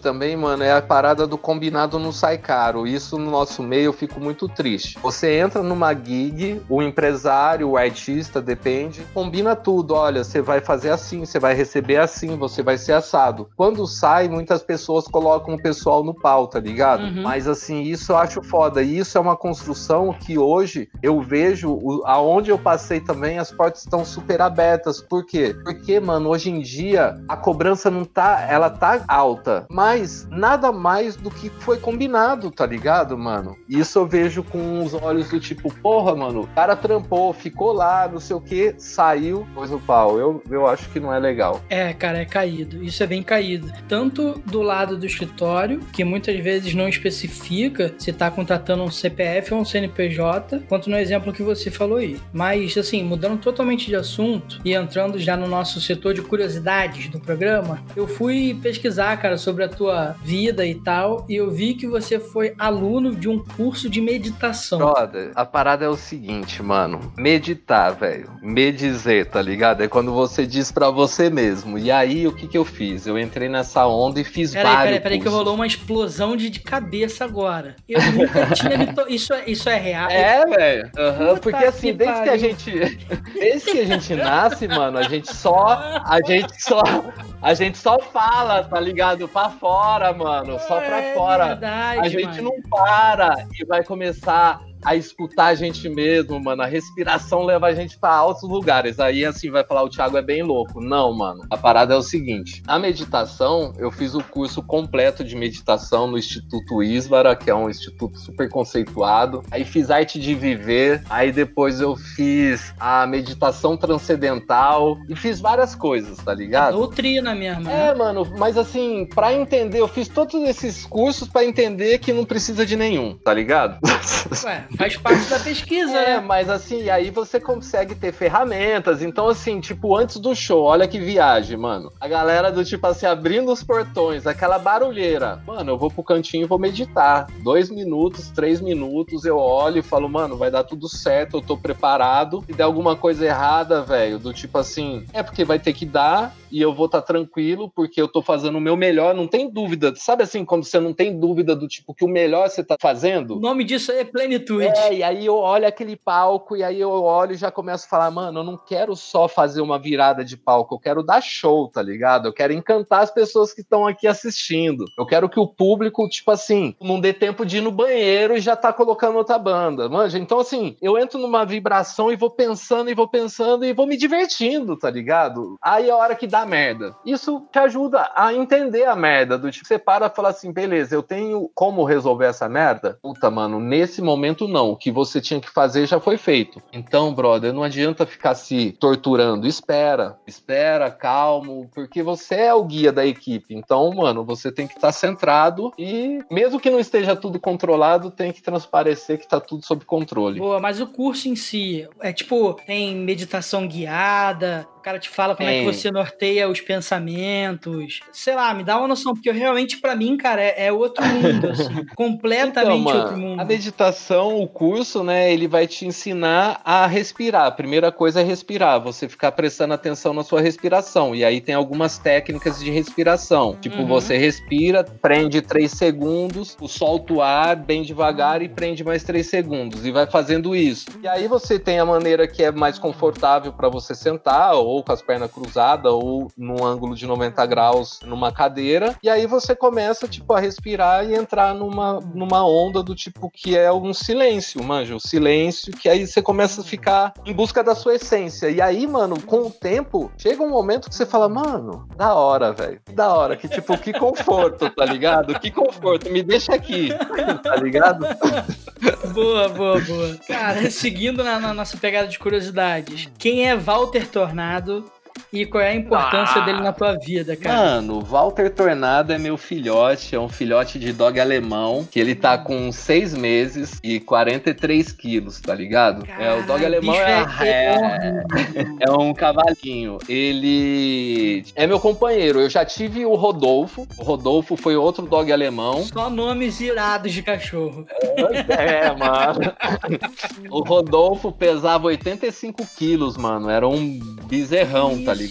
também, mano, é a parada do combinado não sai caro. Isso no nosso meio eu fico muito triste. Você entra numa gig, o empresário, o artista, depende, combina tudo. Olha, você vai fazer assim, você vai receber assim, você vai ser assado. Quando sai, muitas pessoas colocam o pessoal no pau, tá ligado? Uhum. Mas assim, isso eu acho foda. E isso é uma construção que hoje eu vejo aonde eu passei também, as portas estão super abertas. Por quê? Porque, mano, hoje em dia a cobrança não tá, ela tá alta, mas nada mais do que foi combinado, tá ligado, mano? Isso eu vejo com os olhos do tipo, porra, mano, o cara trampou, ficou lá, não sei o que, saiu, pôs o pau. Eu, eu acho que não é legal. É, cara, é caído. Isso é bem caído. Tanto do lado do escritório, que muitas vezes não especifica se tá contratando um CPF ou um CNPJ, quanto no exemplo que você falou aí. Mas, assim, mudando totalmente de assunto e entrando já no nosso setor de curiosidades do programa, eu fui pesquisar, cara, sobre a tua vida e tal, e eu vi que você foi aluno de um curso de meditação. Brother, a parada é o seguinte, mano. Meditar, velho. Medizer, tá ligado? É quando você diz para você mesmo. E aí, o que que eu fiz? Eu entrei nessa onda e fiz peraí, vários Peraí, peraí, que rolou uma explosão de, de cabeça agora. Eu nunca tinha... Isso, é, isso é real? É, velho. Uhum, porque assim, que desde pariu. que a gente... Desde que a gente nasce, mano, a gente só... A gente só... A gente só fala, tá ligado? Pra fora, mano. Só pra é fora. Verdade, a gente mano. não para e vai começar a escutar a gente mesmo, mano. A respiração leva a gente para altos lugares. Aí, assim, vai falar, o Thiago é bem louco. Não, mano. A parada é o seguinte: a meditação, eu fiz o curso completo de meditação no Instituto Isvara, que é um instituto super conceituado. Aí fiz arte de viver. Aí depois eu fiz a meditação transcendental. E fiz várias coisas, tá ligado? Doutrina mesmo. Né? É, mano. Mas assim, para entender, eu fiz todos esses cursos para entender que não precisa de nenhum, tá ligado? Ué, Faz parte da pesquisa, é, né? mas assim, aí você consegue ter ferramentas. Então, assim, tipo, antes do show, olha que viagem, mano. A galera do tipo assim, abrindo os portões, aquela barulheira. Mano, eu vou pro cantinho e vou meditar. Dois minutos, três minutos, eu olho e falo, mano, vai dar tudo certo, eu tô preparado. Se der alguma coisa errada, velho, do tipo assim, é porque vai ter que dar e eu vou estar tá tranquilo, porque eu tô fazendo o meu melhor, não tem dúvida. Sabe assim, quando você não tem dúvida do tipo que o melhor você tá fazendo? O nome disso é plenitude. É, e aí eu olho aquele palco e aí eu olho e já começo a falar, mano, eu não quero só fazer uma virada de palco, eu quero dar show, tá ligado? Eu quero encantar as pessoas que estão aqui assistindo. Eu quero que o público, tipo assim, não dê tempo de ir no banheiro e já tá colocando outra banda, manja? Então, assim, eu entro numa vibração e vou pensando e vou pensando e vou me divertindo, tá ligado? Aí é a hora que dá merda. Isso te ajuda a entender a merda, do tipo, você para e fala assim, beleza, eu tenho como resolver essa merda? Puta, mano, nesse momento não. O que você tinha que fazer já foi feito. Então, brother, não adianta ficar se torturando. Espera, espera, calmo, porque você é o guia da equipe. Então, mano, você tem que estar tá centrado e, mesmo que não esteja tudo controlado, tem que transparecer que tá tudo sob controle. Boa, mas o curso em si é tipo, tem meditação guiada, cara te fala como é, é que você norteia os pensamentos. Sei lá, me dá uma noção, porque realmente, para mim, cara, é, é, outro mundo, assim. completamente então, outro mundo. A meditação, o curso, né, ele vai te ensinar a respirar. A primeira coisa é respirar, você ficar prestando atenção na sua respiração. E aí tem algumas técnicas de respiração. Tipo, uhum. você respira, prende três segundos, solta o ar bem devagar e prende mais três segundos. E vai fazendo isso. E aí você tem a maneira que é mais confortável para você sentar, ou ou com as pernas cruzadas, ou num ângulo de 90 graus numa cadeira. E aí você começa, tipo, a respirar e entrar numa, numa onda do tipo que é um silêncio, manja, um silêncio, que aí você começa a ficar em busca da sua essência. E aí, mano, com o tempo, chega um momento que você fala, mano, da hora, velho. Da hora, que tipo, que conforto, tá ligado? Que conforto, me deixa aqui, tá ligado? boa, boa, boa. Cara, seguindo na, na nossa pegada de curiosidades, quem é Walter Tornado lado e qual é a importância ah, dele na tua vida, cara? Mano, Walter Tornado é meu filhote, é um filhote de dog alemão, que ele tá com seis meses e 43 quilos, tá ligado? É, o dog alemão é, é, é, um cavalinho. Ele é meu companheiro. Eu já tive o Rodolfo. O Rodolfo foi outro dog alemão. Só nomes irados de cachorro. É, é mano. o Rodolfo pesava 85 quilos, mano. Era um bezerrão tá ligado?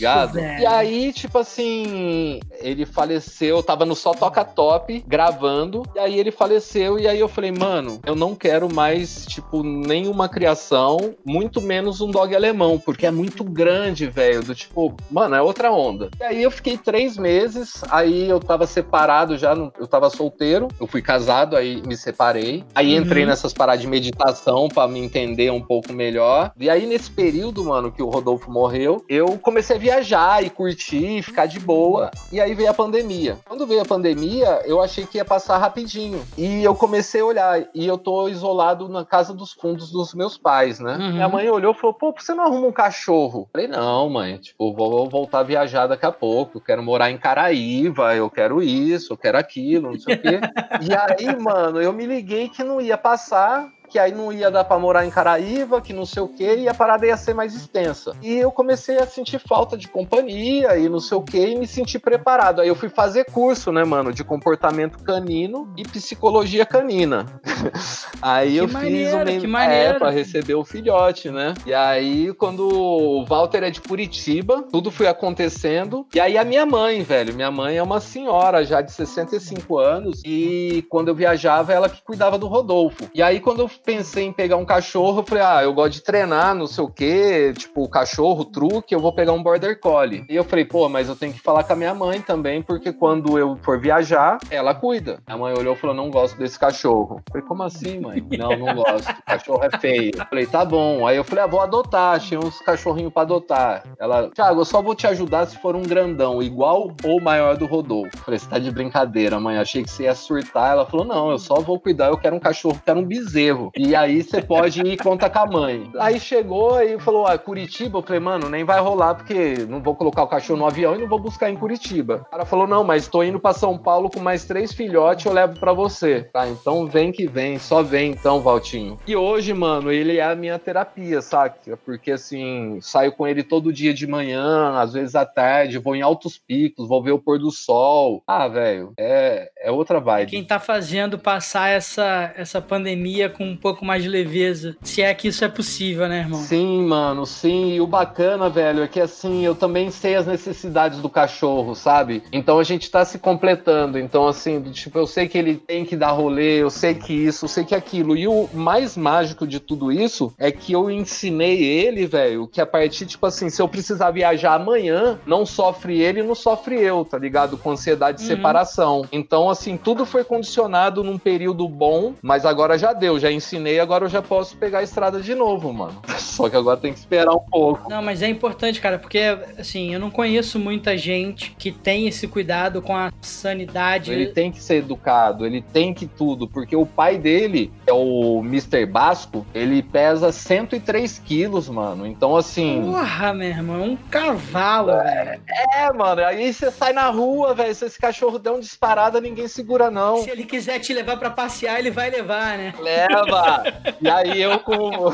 Velho. E aí, tipo assim, ele faleceu, tava no Só Toca Top, gravando, e aí ele faleceu, e aí eu falei, mano, eu não quero mais, tipo, nenhuma criação, muito menos um dog alemão, porque é muito grande, velho, do tipo, mano, é outra onda. E aí eu fiquei três meses, aí eu tava separado já, eu tava solteiro, eu fui casado, aí me separei, aí uhum. entrei nessas paradas de meditação para me entender um pouco melhor, e aí nesse período, mano, que o Rodolfo morreu, eu comecei a viajar e curtir, ficar de boa. E aí veio a pandemia. Quando veio a pandemia, eu achei que ia passar rapidinho. E eu comecei a olhar. E eu tô isolado na casa dos fundos dos meus pais, né? Uhum. Minha mãe olhou e falou: pô, você não arruma um cachorro? Eu falei: não, mãe, tipo, vou voltar a viajar daqui a pouco. Eu quero morar em Caraíva, eu quero isso, eu quero aquilo, não sei o quê. e aí, mano, eu me liguei que não ia passar que aí não ia dar para morar em Caraíva, que não sei o quê, e a parada ia ser mais extensa. E eu comecei a sentir falta de companhia e não sei o quê, e me senti preparado. Aí eu fui fazer curso, né, mano, de comportamento canino e psicologia canina. aí que eu maneiro, fiz um que maneiro. é, pra receber o filhote, né? E aí, quando o Walter é de Curitiba, tudo foi acontecendo. E aí a minha mãe, velho, minha mãe é uma senhora já de 65 anos, e quando eu viajava, ela que cuidava do Rodolfo. E aí, quando eu pensei em pegar um cachorro, eu falei, ah, eu gosto de treinar, não sei o quê, tipo, cachorro, truque, eu vou pegar um Border Collie. E eu falei, pô, mas eu tenho que falar com a minha mãe também, porque quando eu for viajar, ela cuida. A mãe olhou e falou, não gosto desse cachorro. Eu falei, como assim, mãe? Não, não gosto. O cachorro é feio. Eu falei, tá bom. Aí eu falei, ah, vou adotar, achei uns cachorrinhos pra adotar. Ela, Thiago, eu só vou te ajudar se for um grandão, igual ou maior do Rodolfo. Eu falei, você tá de brincadeira, mãe, achei que você ia surtar. Ela falou, não, eu só vou cuidar, eu quero um cachorro, quero um bezerro. E aí você pode ir conta com a mãe. Aí chegou e falou: ah, Curitiba. Eu falei, mano, nem vai rolar, porque não vou colocar o cachorro no avião e não vou buscar em Curitiba. O cara falou: não, mas tô indo pra São Paulo com mais três filhotes, eu levo para você. Tá, então vem que vem, só vem então, Valtinho. E hoje, mano, ele é a minha terapia, saca? Porque assim, saio com ele todo dia de manhã, às vezes à tarde, vou em altos picos, vou ver o pôr do sol. Ah, velho, é, é outra vibe. Quem tá fazendo passar essa, essa pandemia com pouco mais de leveza. Se é que isso é possível, né, irmão? Sim, mano, sim. E o bacana, velho, é que assim, eu também sei as necessidades do cachorro, sabe? Então a gente tá se completando. Então, assim, tipo, eu sei que ele tem que dar rolê, eu sei que isso, eu sei que aquilo. E o mais mágico de tudo isso é que eu ensinei ele, velho, que a partir, tipo assim, se eu precisar viajar amanhã, não sofre ele, não sofre eu, tá ligado? Com ansiedade de uhum. separação. Então, assim, tudo foi condicionado num período bom, mas agora já deu, já ensinei, agora eu já posso pegar a estrada de novo, mano. Só que agora tem que esperar um pouco. Não, mas é importante, cara, porque, assim, eu não conheço muita gente que tem esse cuidado com a sanidade. Ele tem que ser educado, ele tem que tudo, porque o pai dele, é o Mr. Basco, ele pesa 103 quilos, mano. Então, assim. Porra, meu irmão, é um cavalo, é, velho. É, mano. Aí você sai na rua, velho. Se esse cachorro der um disparada, ninguém segura, não. Se ele quiser te levar para passear, ele vai levar, né? Leva! E aí eu com,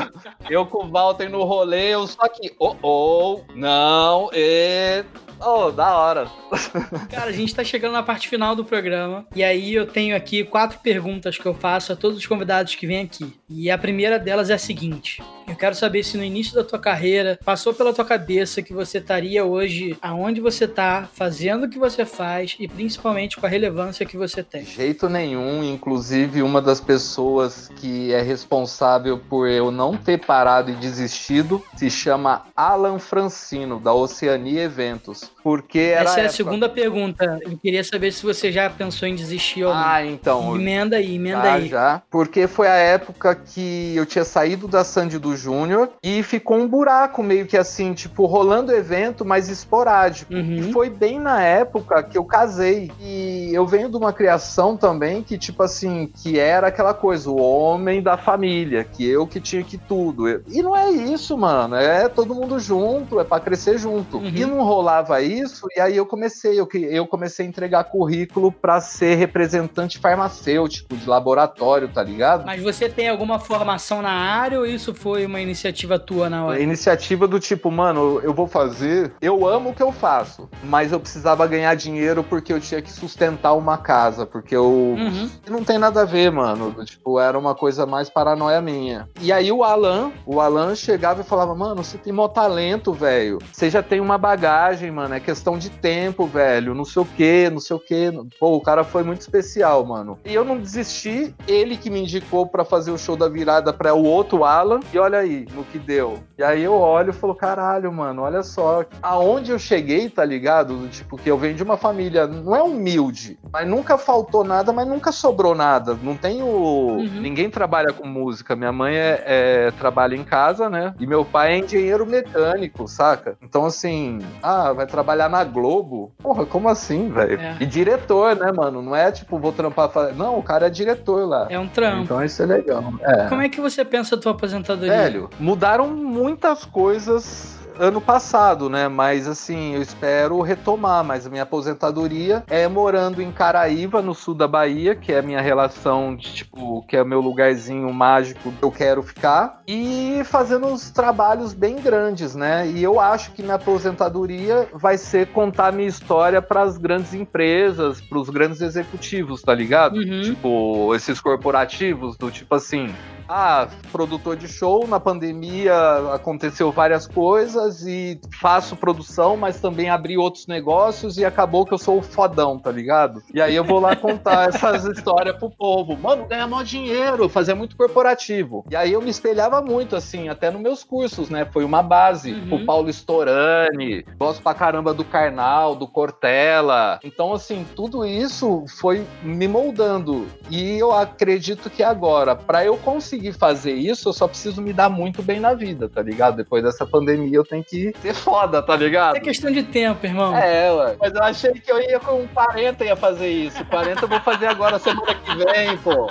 eu com o Walter no rolê, eu só que, oh, oh, não, e... Oh, da hora. Cara, a gente tá chegando na parte final do programa. E aí eu tenho aqui quatro perguntas que eu faço a todos os convidados que vêm aqui. E a primeira delas é a seguinte: eu quero saber se no início da tua carreira passou pela tua cabeça que você estaria hoje aonde você está, fazendo o que você faz e principalmente com a relevância que você tem. Jeito nenhum, inclusive uma das pessoas que é responsável por eu não ter parado e desistido se chama Alan Francino, da Oceania Eventos. Porque Essa é a segunda pergunta. Eu queria saber se você já pensou em desistir ou não. Ah, então. Emenda aí, emenda aí. Já, porque foi a época que eu tinha saído da Sandy do Júnior e ficou um buraco meio que assim, tipo, rolando evento, mas esporádico. Uhum. E foi bem na época que eu casei. E eu venho de uma criação também que, tipo assim, que era aquela coisa, o homem da família, que eu que tinha que tudo. E não é isso, mano. É todo mundo junto, é para crescer junto. Uhum. E não rolava isso isso, e aí eu comecei, eu, eu comecei a entregar currículo para ser representante farmacêutico de laboratório, tá ligado? Mas você tem alguma formação na área ou isso foi uma iniciativa tua na hora? Iniciativa do tipo, mano, eu vou fazer, eu amo o que eu faço, mas eu precisava ganhar dinheiro porque eu tinha que sustentar uma casa, porque eu uhum. não tem nada a ver, mano. Tipo, era uma coisa mais paranoia minha. E aí o Alan, o Alan chegava e falava, mano, você tem mó talento, velho. Você já tem uma bagagem, mano. É questão de tempo, velho, não sei o que, não sei o que. Pô, o cara foi muito especial, mano. E eu não desisti, ele que me indicou para fazer o show da virada para o outro Alan, e olha aí no que deu. E aí eu olho e falo, caralho, mano, olha só. Aonde eu cheguei, tá ligado? Tipo, que eu venho de uma família, não é humilde, mas nunca faltou nada, mas nunca sobrou nada. Não tenho. Uhum. Ninguém trabalha com música. Minha mãe é, é, trabalha em casa, né? E meu pai é engenheiro mecânico, saca? Então, assim, ah, vai trabalhar trabalhar na Globo. Porra, como assim, velho? É. E diretor, né, mano? Não é tipo, vou trampar. Não, o cara é diretor lá. É um trampo. Então isso é legal. É. Como é que você pensa a tua aposentadoria? Velho, mudaram muitas coisas ano passado, né? Mas assim, eu espero retomar. Mas a minha aposentadoria é morando em Caraíva, no sul da Bahia, que é a minha relação de tipo, que é o meu lugarzinho mágico que eu quero ficar, e fazendo uns trabalhos bem grandes, né? E eu acho que minha aposentadoria vai ser contar minha história para as grandes empresas, para os grandes executivos, tá ligado? Uhum. Tipo, esses corporativos, do tipo assim, ah, produtor de show, na pandemia aconteceu várias coisas e faço produção, mas também abri outros negócios e acabou que eu sou o fodão, tá ligado? E aí eu vou lá contar essas histórias pro povo. Mano, ganha mó dinheiro, fazer muito corporativo. E aí eu me espelhava muito, assim, até nos meus cursos, né? Foi uma base. Uhum. O Paulo Storani, gosto pra caramba do Karnal, do Cortella. Então, assim, tudo isso foi me moldando. E eu acredito que agora, para eu conseguir conseguir fazer isso, eu só preciso me dar muito bem na vida, tá ligado? Depois dessa pandemia eu tenho que ser foda, tá ligado? É questão de tempo, irmão. É, ué. Mas eu achei que eu ia com 40 ia fazer isso. 40 eu vou fazer agora semana que vem, pô.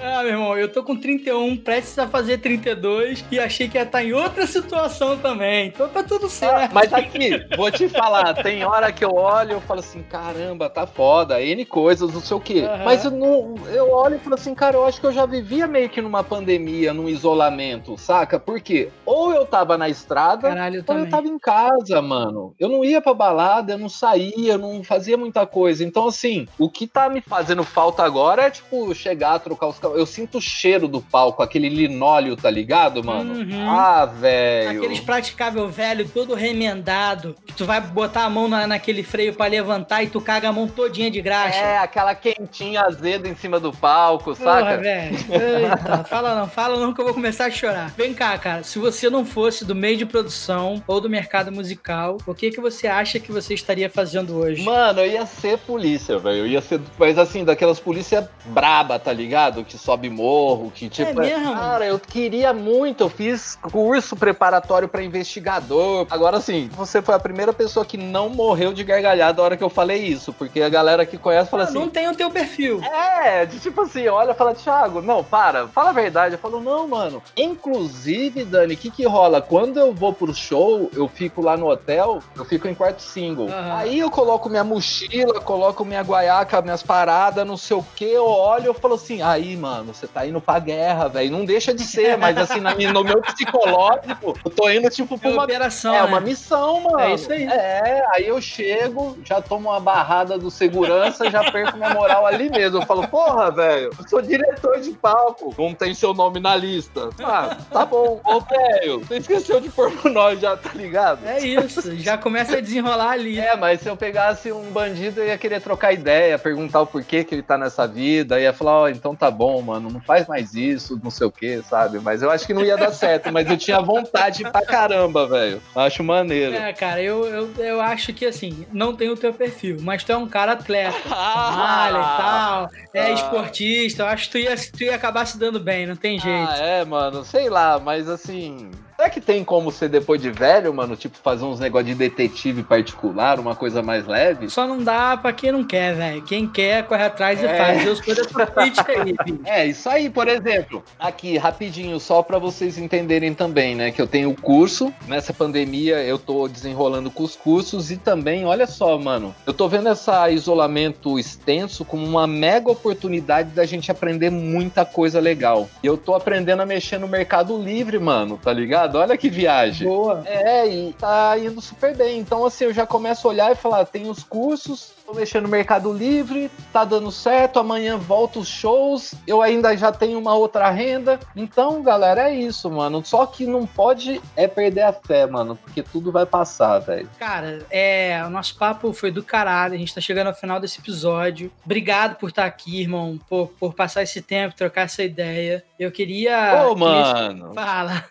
Ah, meu irmão, eu tô com 31, prestes a fazer 32 e achei que ia estar tá em outra situação também. Então tá tudo certo. Ah, mas aqui, vou te falar, tem hora que eu olho e falo assim, caramba, tá foda, N coisas, não sei o quê. Uhum. Mas eu, não, eu olho e falo assim, cara, eu acho que eu já vivia meio que numa pandemia, num isolamento, saca? Por quê? Ou eu tava na estrada, Caralho, eu ou também. eu tava em casa, mano. Eu não ia pra balada, eu não saía, eu não fazia muita coisa. Então, assim, o que tá me fazendo falta agora é, tipo, chegar, trocar os eu sinto o cheiro do palco, aquele linóleo, tá ligado, mano? Uhum. Ah, velho. Aqueles praticável velho, todo remendado, que tu vai botar a mão na, naquele freio para levantar e tu caga a mão todinha de graxa. É, aquela quentinha azeda em cima do palco, Porra, saca? velho. Eita, fala não, fala não que eu vou começar a chorar. Vem cá, cara, se você não fosse do meio de produção ou do mercado musical, o que que você acha que você estaria fazendo hoje? Mano, eu ia ser polícia, velho. Eu ia ser, mas assim, daquelas polícia braba, tá ligado? Que sobe morro, que tipo. É mesmo? Cara, eu queria muito, eu fiz curso preparatório para investigador. Agora sim, você foi a primeira pessoa que não morreu de gargalhada na hora que eu falei isso, porque a galera que conhece fala ah, assim. Não tem o teu perfil. É, de tipo assim, olha, fala, Thiago, não, para, fala a verdade. Eu falo, não, mano. Inclusive, Dani, o que que rola? Quando eu vou pro show, eu fico lá no hotel, eu fico em quarto single. Uhum. Aí eu coloco minha mochila, coloco minha guaiaca, minhas paradas, não sei o que, eu olho, eu falo assim, aí, mano mano, você tá indo pra guerra, velho. Não deixa de ser, mas assim, na, no meu psicológico, eu tô indo, tipo, pra É uma. operação, É né? uma missão, mano. É isso aí. É, aí eu chego, já tomo uma barrada do segurança, já perco minha moral ali mesmo. Eu falo, porra, velho, eu sou diretor de palco. Não tem seu nome na lista. Ah, tá bom. Ô, velho, você esqueceu de pôr o nome já, tá ligado? É isso, já começa a desenrolar ali. É, mas se eu pegasse um bandido, eu ia querer trocar ideia, perguntar o porquê que ele tá nessa vida, ia falar, ó, então tá bom, mano, não faz mais isso, não sei o que, sabe? Mas eu acho que não ia dar certo, mas eu tinha vontade pra caramba, velho. Acho maneiro. É, cara, eu, eu, eu acho que assim, não tem o teu perfil, mas tu é um cara atleta, Ah! malha e tal, é Ah. esportista, eu acho que tu ia, tu ia acabar se dando bem, não tem jeito. Ah, é, mano, sei lá, mas assim. Será que tem como ser depois de velho, mano? Tipo, fazer uns negócios de detetive particular, uma coisa mais leve? Só não dá pra quem não quer, velho. Quem quer, corre atrás e É. faz. Eu crítica aí, bicho. É, isso aí, por exemplo. Aqui, rapidinho, só pra vocês entenderem também, né? Que eu tenho curso. Nessa pandemia, eu tô desenrolando com os cursos. E também, olha só, mano. Eu tô vendo esse isolamento extenso como uma mega oportunidade da gente aprender muita coisa legal. E eu tô aprendendo a mexer no Mercado Livre, mano, tá ligado? Olha que viagem. Boa. É, e tá indo super bem. Então, assim, eu já começo a olhar e falar: tem os cursos, tô mexendo no Mercado Livre, tá dando certo, amanhã volta os shows, eu ainda já tenho uma outra renda. Então, galera, é isso, mano. Só que não pode é perder a fé, mano, porque tudo vai passar, velho. Cara, é, o nosso papo foi do caralho. A gente tá chegando ao final desse episódio. Obrigado por estar aqui, irmão, por, por passar esse tempo, trocar essa ideia. Eu queria. Ô, mano. Fala.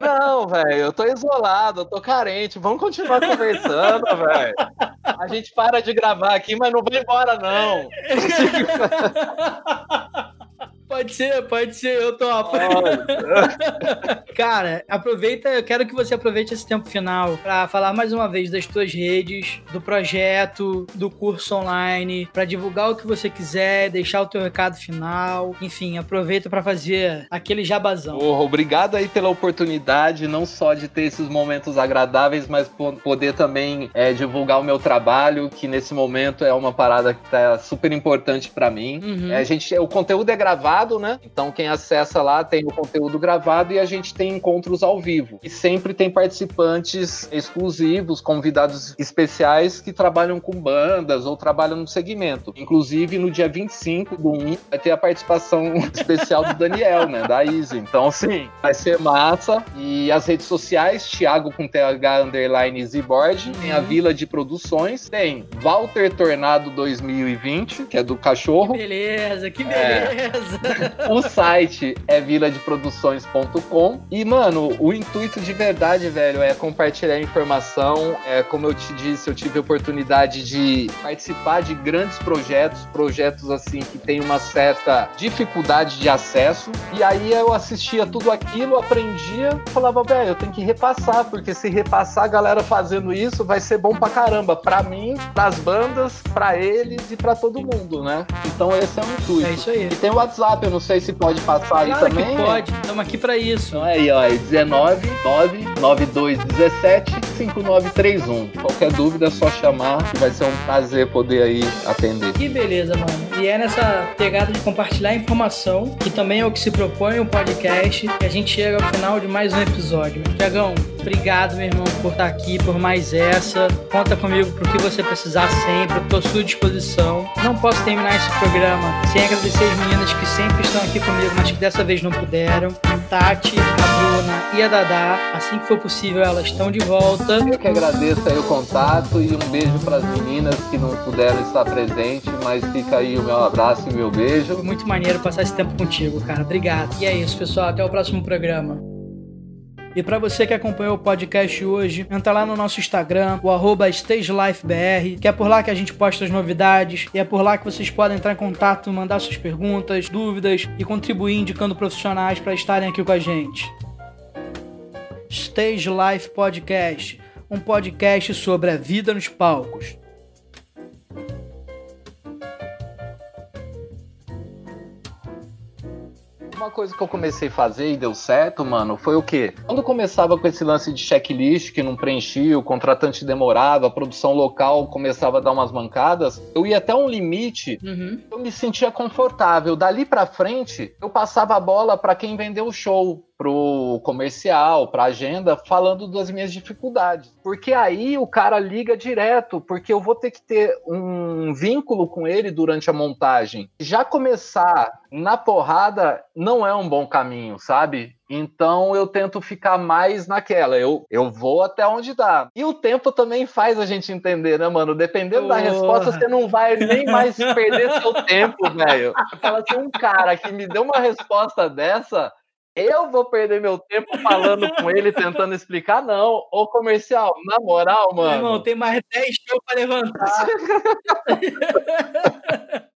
Não, velho, eu tô isolado, eu tô carente. Vamos continuar conversando, velho. A gente para de gravar aqui, mas não vai embora, não. Pode ser, pode ser, eu topo. Cara, aproveita, eu quero que você aproveite esse tempo final para falar mais uma vez das tuas redes, do projeto, do curso online, para divulgar o que você quiser, deixar o teu recado final. Enfim, aproveita para fazer aquele jabazão. Porra, obrigado aí pela oportunidade, não só de ter esses momentos agradáveis, mas po- poder também é, divulgar o meu trabalho, que nesse momento é uma parada que tá super importante pra mim. Uhum. É, a gente, o conteúdo é gravado, né? Então quem acessa lá tem o conteúdo gravado e a gente tem encontros ao vivo. E sempre tem participantes exclusivos, convidados especiais que trabalham com bandas ou trabalham no segmento. Inclusive no dia 25 do 1 vai ter a participação especial do Daniel, né? Da Easy. Então, sim, vai ser massa. E as redes sociais, Thiago com TH underline Zboard, tem a Vila de Produções, tem Walter Tornado 2020, que é do Que cachorro. beleza, que É. beleza. O site é viladeproduções.com. E, mano, o intuito de verdade, velho, é compartilhar informação. É, como eu te disse, eu tive a oportunidade de participar de grandes projetos, projetos assim que tem uma certa dificuldade de acesso. E aí eu assistia tudo aquilo, aprendia, falava, velho, eu tenho que repassar, porque se repassar a galera fazendo isso, vai ser bom pra caramba. Pra mim, pras bandas, pra eles e pra todo mundo, né? Então esse é o intuito. É isso aí. E tem o WhatsApp, eu não sei se pode passar aí Claro também. que pode, estamos aqui para isso. Então é aí, ó, é 19 9 9217 5931. Qualquer dúvida é só chamar, que vai ser um prazer poder aí atender. Que beleza, mano. E é nessa pegada de compartilhar informação, que também é o que se propõe o podcast, que a gente chega ao final de mais um episódio. Tiagão, obrigado, meu irmão, por estar aqui, por mais essa. Conta comigo pro que você precisar sempre, eu tô à sua disposição. Não posso terminar esse programa sem agradecer as meninas que sempre estão aqui comigo, mas que dessa vez não puderam. Tati, a Bruna e a Dadá. Assim que for possível, elas estão de volta. Eu que agradeço aí o contato e um beijo para as meninas que não puderam estar presentes, mas fica aí o meu abraço e o meu beijo. Foi muito maneiro passar esse tempo contigo, cara. Obrigado. E é isso, pessoal. Até o próximo programa. E para você que acompanhou o podcast hoje, entra lá no nosso Instagram, o arroba StageLifeBR, que é por lá que a gente posta as novidades, e é por lá que vocês podem entrar em contato, mandar suas perguntas, dúvidas e contribuir indicando profissionais para estarem aqui com a gente. Stage Life Podcast, um podcast sobre a vida nos palcos. Uma coisa que eu comecei a fazer e deu certo, mano, foi o quê? Quando começava com esse lance de checklist que não preenchia, o contratante demorava, a produção local começava a dar umas mancadas, eu ia até um limite, uhum. eu me sentia confortável. Dali para frente, eu passava a bola para quem vendeu o show pro comercial, pra agenda, falando das minhas dificuldades. Porque aí o cara liga direto, porque eu vou ter que ter um vínculo com ele durante a montagem. Já começar na porrada não é um bom caminho, sabe? Então eu tento ficar mais naquela. Eu, eu vou até onde dá. E o tempo também faz a gente entender, né, mano? Dependendo da resposta, você não vai nem mais perder seu tempo, velho. Fala assim, um cara que me deu uma resposta dessa, eu vou perder meu tempo falando com ele, tentando explicar, não. Ô comercial, na moral, mano. Irmão, tem mais 10 shows pra levantar.